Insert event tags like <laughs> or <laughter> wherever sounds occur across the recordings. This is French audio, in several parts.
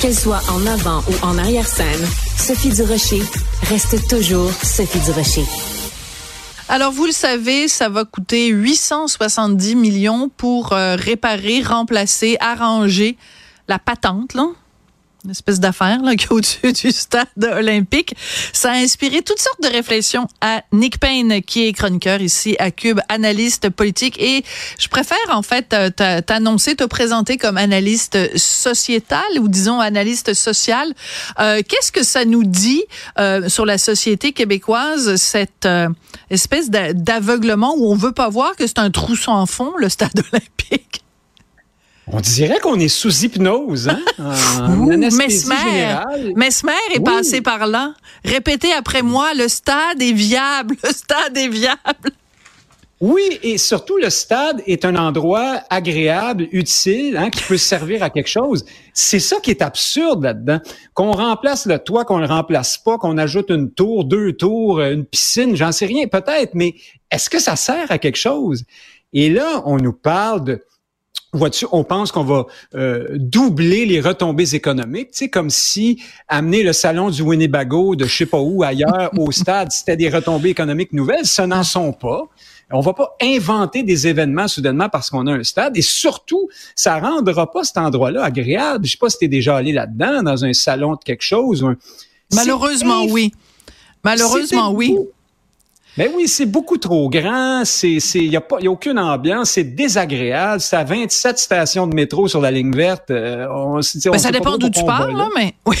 Qu'elle soit en avant ou en arrière-scène, Sophie Durocher reste toujours Sophie Durocher. Alors, vous le savez, ça va coûter 870 millions pour euh, réparer, remplacer, arranger la patente, là, une espèce d'affaire là, <laughs> qui est au-dessus du stade olympique. Ça a inspiré toutes sortes de réflexions à Nick Payne, qui est chroniqueur ici à Cube, analyste politique. Et je préfère en fait t'annoncer, te présenter comme analyste sociétal ou disons analyste social. Euh, Qu'est-ce que ça nous dit euh, sur la société québécoise, cette euh, espèce d'aveuglement où on veut pas voir que c'est un trou sans fond, le stade <laughs> olympique? On dirait qu'on est sous hypnose, hein? Mesmer, Mesmer est passé par là. Répétez après moi, le stade est viable, <laughs> le stade est viable. Oui, et surtout le stade est un endroit agréable, utile, hein, qui peut servir à quelque chose. C'est ça qui est absurde là-dedans. Qu'on remplace le toit, qu'on le remplace pas, qu'on ajoute une tour, deux tours, une piscine, j'en sais rien, peut-être, mais est-ce que ça sert à quelque chose? Et là, on nous parle de vois-tu, on pense qu'on va euh, doubler les retombées économiques, tu sais, comme si amener le salon du Winnebago de je sais pas où ailleurs au <laughs> stade, c'était des retombées économiques nouvelles. Ce n'en sont pas. On va pas inventer des événements soudainement parce qu'on a un stade et surtout, ça rendra pas cet endroit-là agréable. Je sais pas si t'es déjà allé là-dedans, dans un salon de quelque chose. Malheureusement, oui. Malheureusement, oui. Ben oui, c'est beaucoup trop grand, c'est c'est y a pas y a aucune ambiance, c'est désagréable, c'est à 27 stations de métro sur la ligne verte. Euh, on, ben, ça dépend d'où tu parles là, mais oui.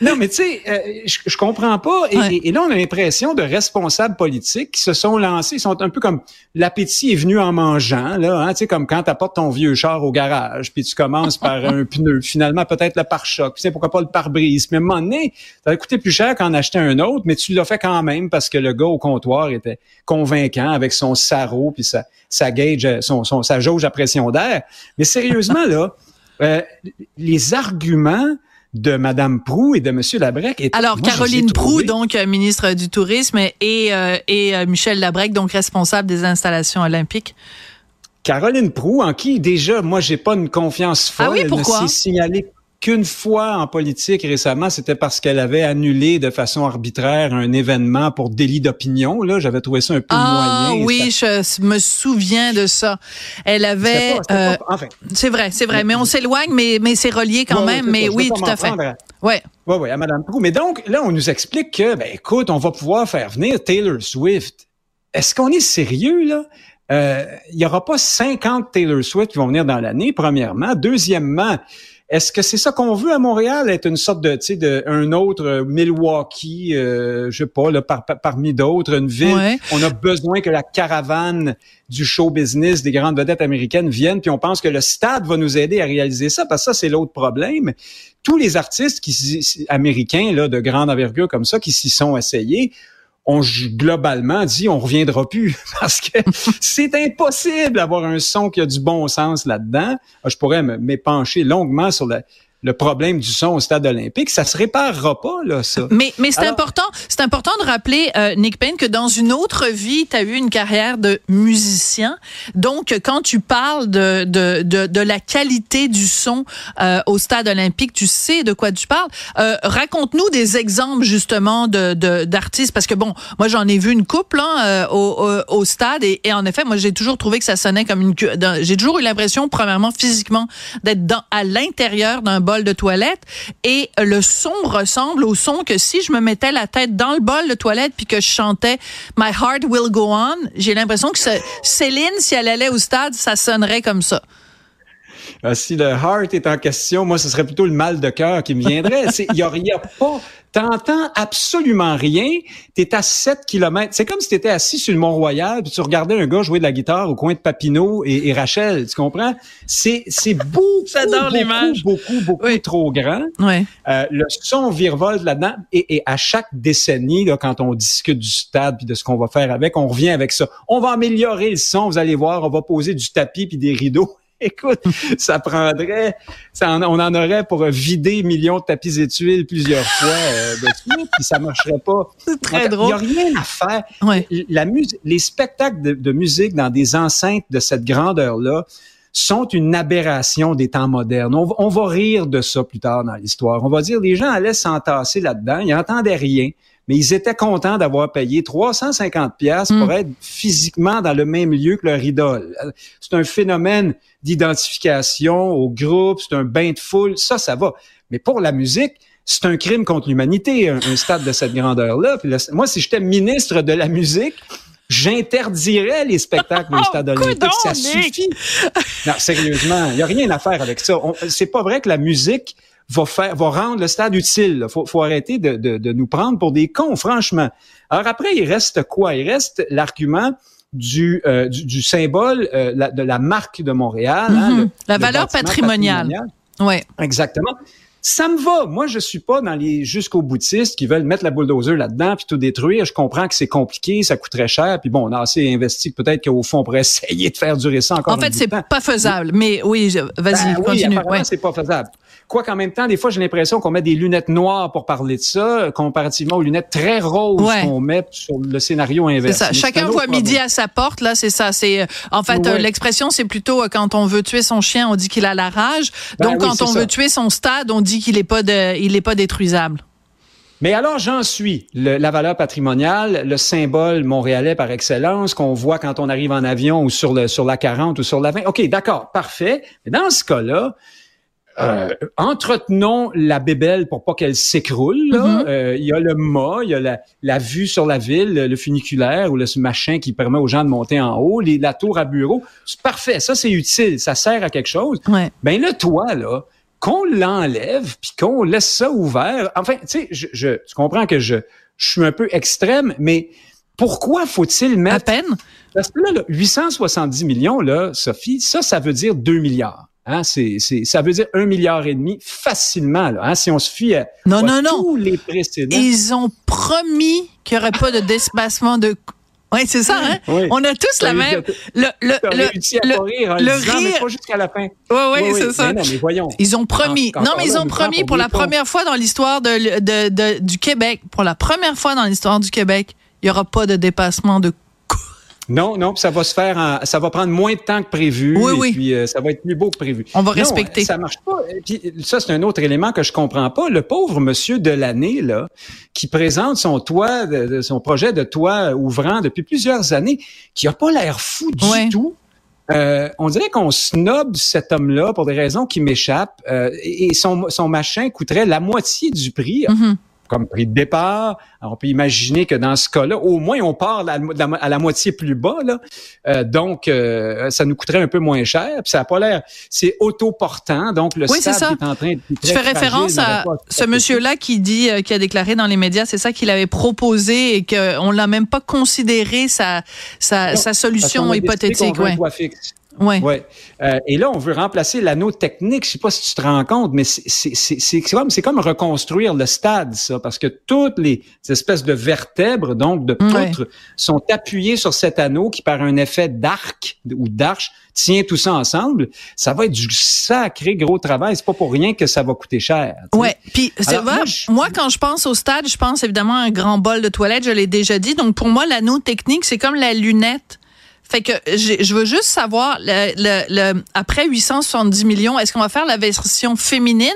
Non, mais tu sais, euh, je, je, comprends pas. Et, là, on a l'impression de responsables politiques qui se sont lancés. Ils sont un peu comme l'appétit est venu en mangeant, là. Hein, tu sais, comme quand tu apportes ton vieux char au garage, puis tu commences par un <laughs> pneu, finalement peut-être le pare-choc, tu sais, pourquoi pas le pare-brise. Mais à un moment donné, ça va coûter plus cher qu'en acheter un autre, mais tu l'as fait quand même parce que le gars au comptoir était convaincant avec son sarreau puis sa, sa gauge, son, son, sa jauge à pression d'air. Mais sérieusement, <laughs> là, euh, les arguments de Madame Prou et de Monsieur Labrec. Alors, Caroline Prou, donc euh, ministre du Tourisme, et, euh, et euh, Michel Labrec, donc responsable des installations olympiques. Caroline Prou, en qui déjà, moi, j'ai pas une confiance folle. Ah oui, pourquoi? Elle s'est signalée qu'une fois en politique récemment, c'était parce qu'elle avait annulé de façon arbitraire un événement pour délit d'opinion. Là, j'avais trouvé ça un peu ah, Oui, je me souviens de ça. Elle avait. Euh, c'est vrai, c'est vrai. Mais on s'éloigne, mais mais c'est relié quand même. mais oui, tout à fait. Ouais. Oui, oui, à Madame Prou. Mais donc là, on nous explique que, ben écoute, on va pouvoir faire venir Taylor Swift. Est-ce qu'on est sérieux là? Euh, il y aura pas 50 Taylor Swift qui vont venir dans l'année, premièrement. Deuxièmement, est-ce que c'est ça qu'on veut à Montréal, être une sorte de, tu sais, de un autre Milwaukee, euh, je sais pas, là, parmi d'autres, une ville. On a besoin que la caravane du show business des grandes vedettes américaines vienne, puis on pense que le stade va nous aider à réaliser ça, parce que ça c'est l'autre problème. Tous les artistes qui américains là de grande envergure comme ça qui s'y sont essayés on globalement dit on reviendra plus <laughs> parce que <laughs> c'est impossible d'avoir un son qui a du bon sens là-dedans. Ah, je pourrais m'épancher longuement sur la, le problème du son au stade olympique, ça se réparera pas là ça. Mais mais c'est important, c'est important de rappeler euh, Nick Payne que dans une autre vie, tu as eu une carrière de musicien. Donc quand tu parles de de de, de la qualité du son euh, au stade olympique, tu sais de quoi tu parles. Euh, raconte-nous des exemples justement de d'artistes parce que bon, moi j'en ai vu une couple hein, au, au, stade et, et, en effet, moi j'ai toujours trouvé que ça sonnait comme une j'ai toujours eu l'impression premièrement physiquement d'être dans à l'intérieur d'un bol de toilette et le son ressemble au son que si je me mettais la tête dans le bol de toilette puis que je chantais My Heart Will Go On, j'ai l'impression que Céline, si elle allait au stade, ça sonnerait comme ça. Ah, si le heart est en question, moi, ce serait plutôt le mal de cœur qui me viendrait. <laughs> Il n'y a, a, pas T'entends absolument rien. T'es à 7 km. C'est comme si t'étais assis sur le Mont-Royal puis tu regardais un gars jouer de la guitare au coin de Papineau et, Rachel. Tu comprends? C'est, c'est beaucoup, beaucoup, beaucoup, beaucoup trop grand. Ouais. Euh, le son virevolte là-dedans. Et, et, à chaque décennie, là, quand on discute du stade puis de ce qu'on va faire avec, on revient avec ça. On va améliorer le son, vous allez voir. On va poser du tapis puis des rideaux. <laughs> Écoute, ça prendrait, ça on en aurait pour vider millions de tapis et tuiles plusieurs fois euh, puis ça marcherait pas. C'est très drôle. Il n'y a rien à faire. La musique, les spectacles de, musique dans des enceintes de cette grandeur-là sont une aberration des temps modernes. On, on va rire de ça plus tard dans l'histoire. On va dire les gens allaient s'entasser là-dedans, ils n'entendaient rien mais ils étaient contents d'avoir payé 350 pièces pour mm. être physiquement dans le même lieu que leur idole. C'est un phénomène d'identification au groupe, c'est un bain de foule, ça, ça va. Mais pour la musique, c'est un crime contre l'humanité, un, stade de cette grandeur-là. Moi, si j'étais ministre de la musique, j'interdirais les spectacles au stade olympique. Ça suffit. Non, sérieusement, il n'y a rien à faire avec ça. C'est pas vrai que la musique va faire, va rendre le stade utile. Faut, faut arrêter de, de, nous prendre pour des cons, franchement. Alors après, il reste quoi? Il reste l'argument du, euh, du, symbole euh, de la marque de Montréal, hein, mm-hmm. la valeur patrimoniale. Oui. Exactement. Ça me va. Moi, je suis pas dans les jusqu'au boutistes qui veulent mettre la bulldozer là-dedans puis tout détruire. Je comprends que c'est compliqué, ça coûterait cher. Puis bon, on a assez investi peut-être qu'au fond, on pourrait <laughs> essayer de faire durer ça encore. En fait, c'est pas faisable. Mais oui, vas-y, ben, continue. Oui, c'est pas faisable. Quoi qu'en même temps, des fois, j'ai l'impression qu'on met des lunettes noires pour parler de ça, comparativement aux lunettes très roses qu'on met sur le scénario inverse. C'est ça. Chacun voit midi à sa porte. Là, c'est ça. C'est euh, en fait euh, l'expression, c'est plutôt euh, quand on veut tuer son chien, on dit qu'il a la rage. Ben Donc, quand on veut tuer son stade, on dit qu'il est pas de, il est pas détruisable. Mais alors, j'en suis. la valeur patrimoniale, le symbole montréalais par excellence qu'on voit quand on arrive en avion ou sur, le, sur la 40 ou sur la 20. OK, d'accord, parfait. Mais dans ce cas-là, euh, entretenons la bébelle pour pas qu'elle s'écroule. Mm-hmm. Euh, il y a le mât, il y a la, la, vue sur la ville, le funiculaire ou le machin qui permet aux gens de monter en haut, les, la tour à bureau. C'est parfait, ça c'est utile, ça sert à quelque chose. Ouais. Ben le toit là, qu'on l'enlève puis qu'on laisse ça ouvert. Enfin, tu sais, je, je, tu comprends que je, je suis un peu extrême, mais pourquoi faut-il mettre... À peine? Parce que là, là 870 millions, là, Sophie, ça, ça veut dire 2 milliards. Hein, c'est, c'est, ça veut dire un milliard et demi facilement. Là, hein, si on se fie à, non, non, tous les précédents. Ils ont promis qu'il n'y aurait pas de dépassement de oui, c'est ça, hein? On a tous la même. Le, le, le, le, rire, le rire. Mais pas jusqu'à la fin. Oui, oui, c'est ça. non, mais voyons. Ils ont promis. non, mais ils ont promis pour la première fois dans l'histoire de, de, de, du Québec, pour la première fois dans l'histoire du Québec, il n'y aura pas de dépassement de non, non, ça va se faire, en, ça va prendre moins de temps que prévu. Oui, oui. Et puis euh, ça va être plus beau que prévu. On va respecter. Ça marche pas. Et puis ça, c'est un autre élément que je comprends pas. Le pauvre monsieur de l'année là, qui présente son toit, son projet de toit ouvrant depuis plusieurs années, qui a pas l'air fou du tout. Euh, on dirait qu'on snob cet homme-là pour des raisons qui m'échappent. Euh, et son, son machin coûterait la moitié du prix. Mm-hmm comme prix de départ. on peut imaginer que dans ce cas-là, au moins on part à la, moitié plus bas. Là. Euh, donc, euh, ça nous coûterait un peu moins cher. Puis ça n'a pas l'air, c'est autoportant. Donc le oui, stade ça. est en train de Tu fais référence à ce monsieur-là qui dit, euh, qui a déclaré dans les médias, c'est ça qu'il avait proposé et qu'on l'a même pas considéré sa sa, sa solution hypothétique. Ouais. Ouais. ouais. Euh, et là, on veut remplacer l'anneau technique. Je sais pas si tu te rends compte, mais c'est comme comme reconstruire le stade, ça, parce que toutes les espèces de vertèbres, donc de poutres, sont appuyées sur cet anneau qui, par un effet d'arc ou d'arche, tient tout ça ensemble. Ça va être du sacré gros travail. C'est pas pour rien que ça va coûter cher. Ouais. Puis c'est vrai. Moi, quand je pense au stade, je pense évidemment à un grand bol de toilette. Je l'ai déjà dit. Donc pour moi, l'anneau technique, c'est comme la lunette fait que je veux juste savoir, le, le, après 870 millions, est-ce qu'on va faire la version féminine,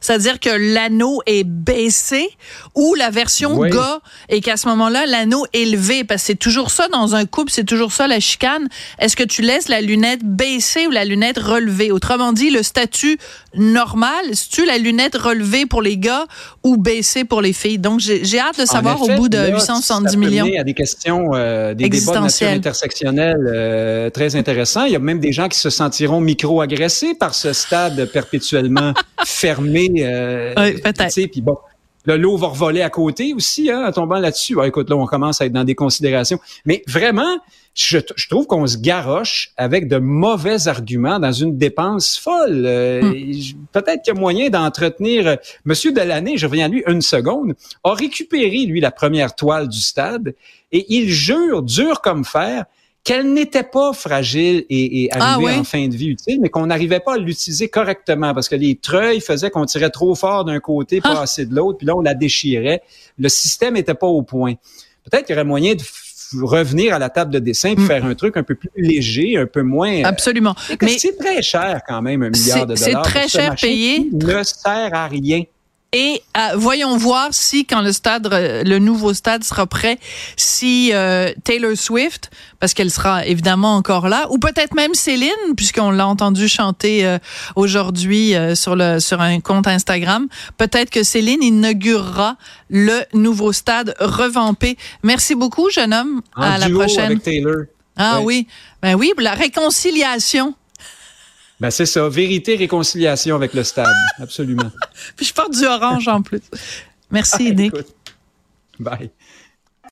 c'est-à-dire que l'anneau est baissé, ou la version gars, et qu'à ce moment-là, l'anneau est élevé, parce que c'est toujours ça dans un couple, c'est toujours ça la chicane. Est-ce que tu laisses la lunette baissée ou la lunette relevée? Autrement dit, le statut normal, si tu la lunette relevée pour les gars ou baissée pour les filles? Donc, j'ai hâte de savoir au bout de 870 millions. Il y a des questions, euh, des débats de intersectionnelle euh, très intéressant. Il y a même des gens qui se sentiront micro-agressés par ce stade perpétuellement <laughs> fermé. Euh, oui, peut-être. Puis bon, le lot va revoler à côté aussi, hein, en tombant là-dessus. écoute, là, on commence à être dans des considérations. Mais vraiment, je, trouve qu'on se garoche avec de mauvais arguments dans une dépense folle. Euh, hmm. Peut-être qu'il y a moyen d'entretenir. Monsieur Delaney, je reviens à lui une seconde, a récupéré, lui, la première toile du stade et il jure, dur comme fer, qu'elle n'était pas fragile et, et ah arrivée en fin de vie utile, mais qu'on n'arrivait pas à l'utiliser correctement parce que les treuils faisaient qu'on tirait trop fort d'un côté, pas ah. assez de l'autre, puis là on la déchirait. Le système n'était pas au point. Peut-être qu'il y aurait moyen de revenir à la table de dessin pour mm. faire un truc un peu plus léger, un peu moins. Euh, Absolument. Mais c'est très cher quand même, un milliard de dollars. C'est très cher payé. Ne sert à rien. Et euh, voyons voir si, quand le stade, euh, le nouveau stade sera prêt, si euh, Taylor Swift, parce qu'elle sera évidemment encore là, ou peut-être même Céline, puisqu'on l'a entendu chanter aujourd'hui sur le sur un compte Instagram, peut-être que Céline inaugurera le nouveau stade revampé. Merci beaucoup, jeune homme. à la prochaine. Avec Taylor. Ah oui, ben oui, la réconciliation. Ben c'est ça, vérité, réconciliation avec le stade, absolument. <laughs> Puis je porte du orange en plus. Merci, ah, Nick. Bye.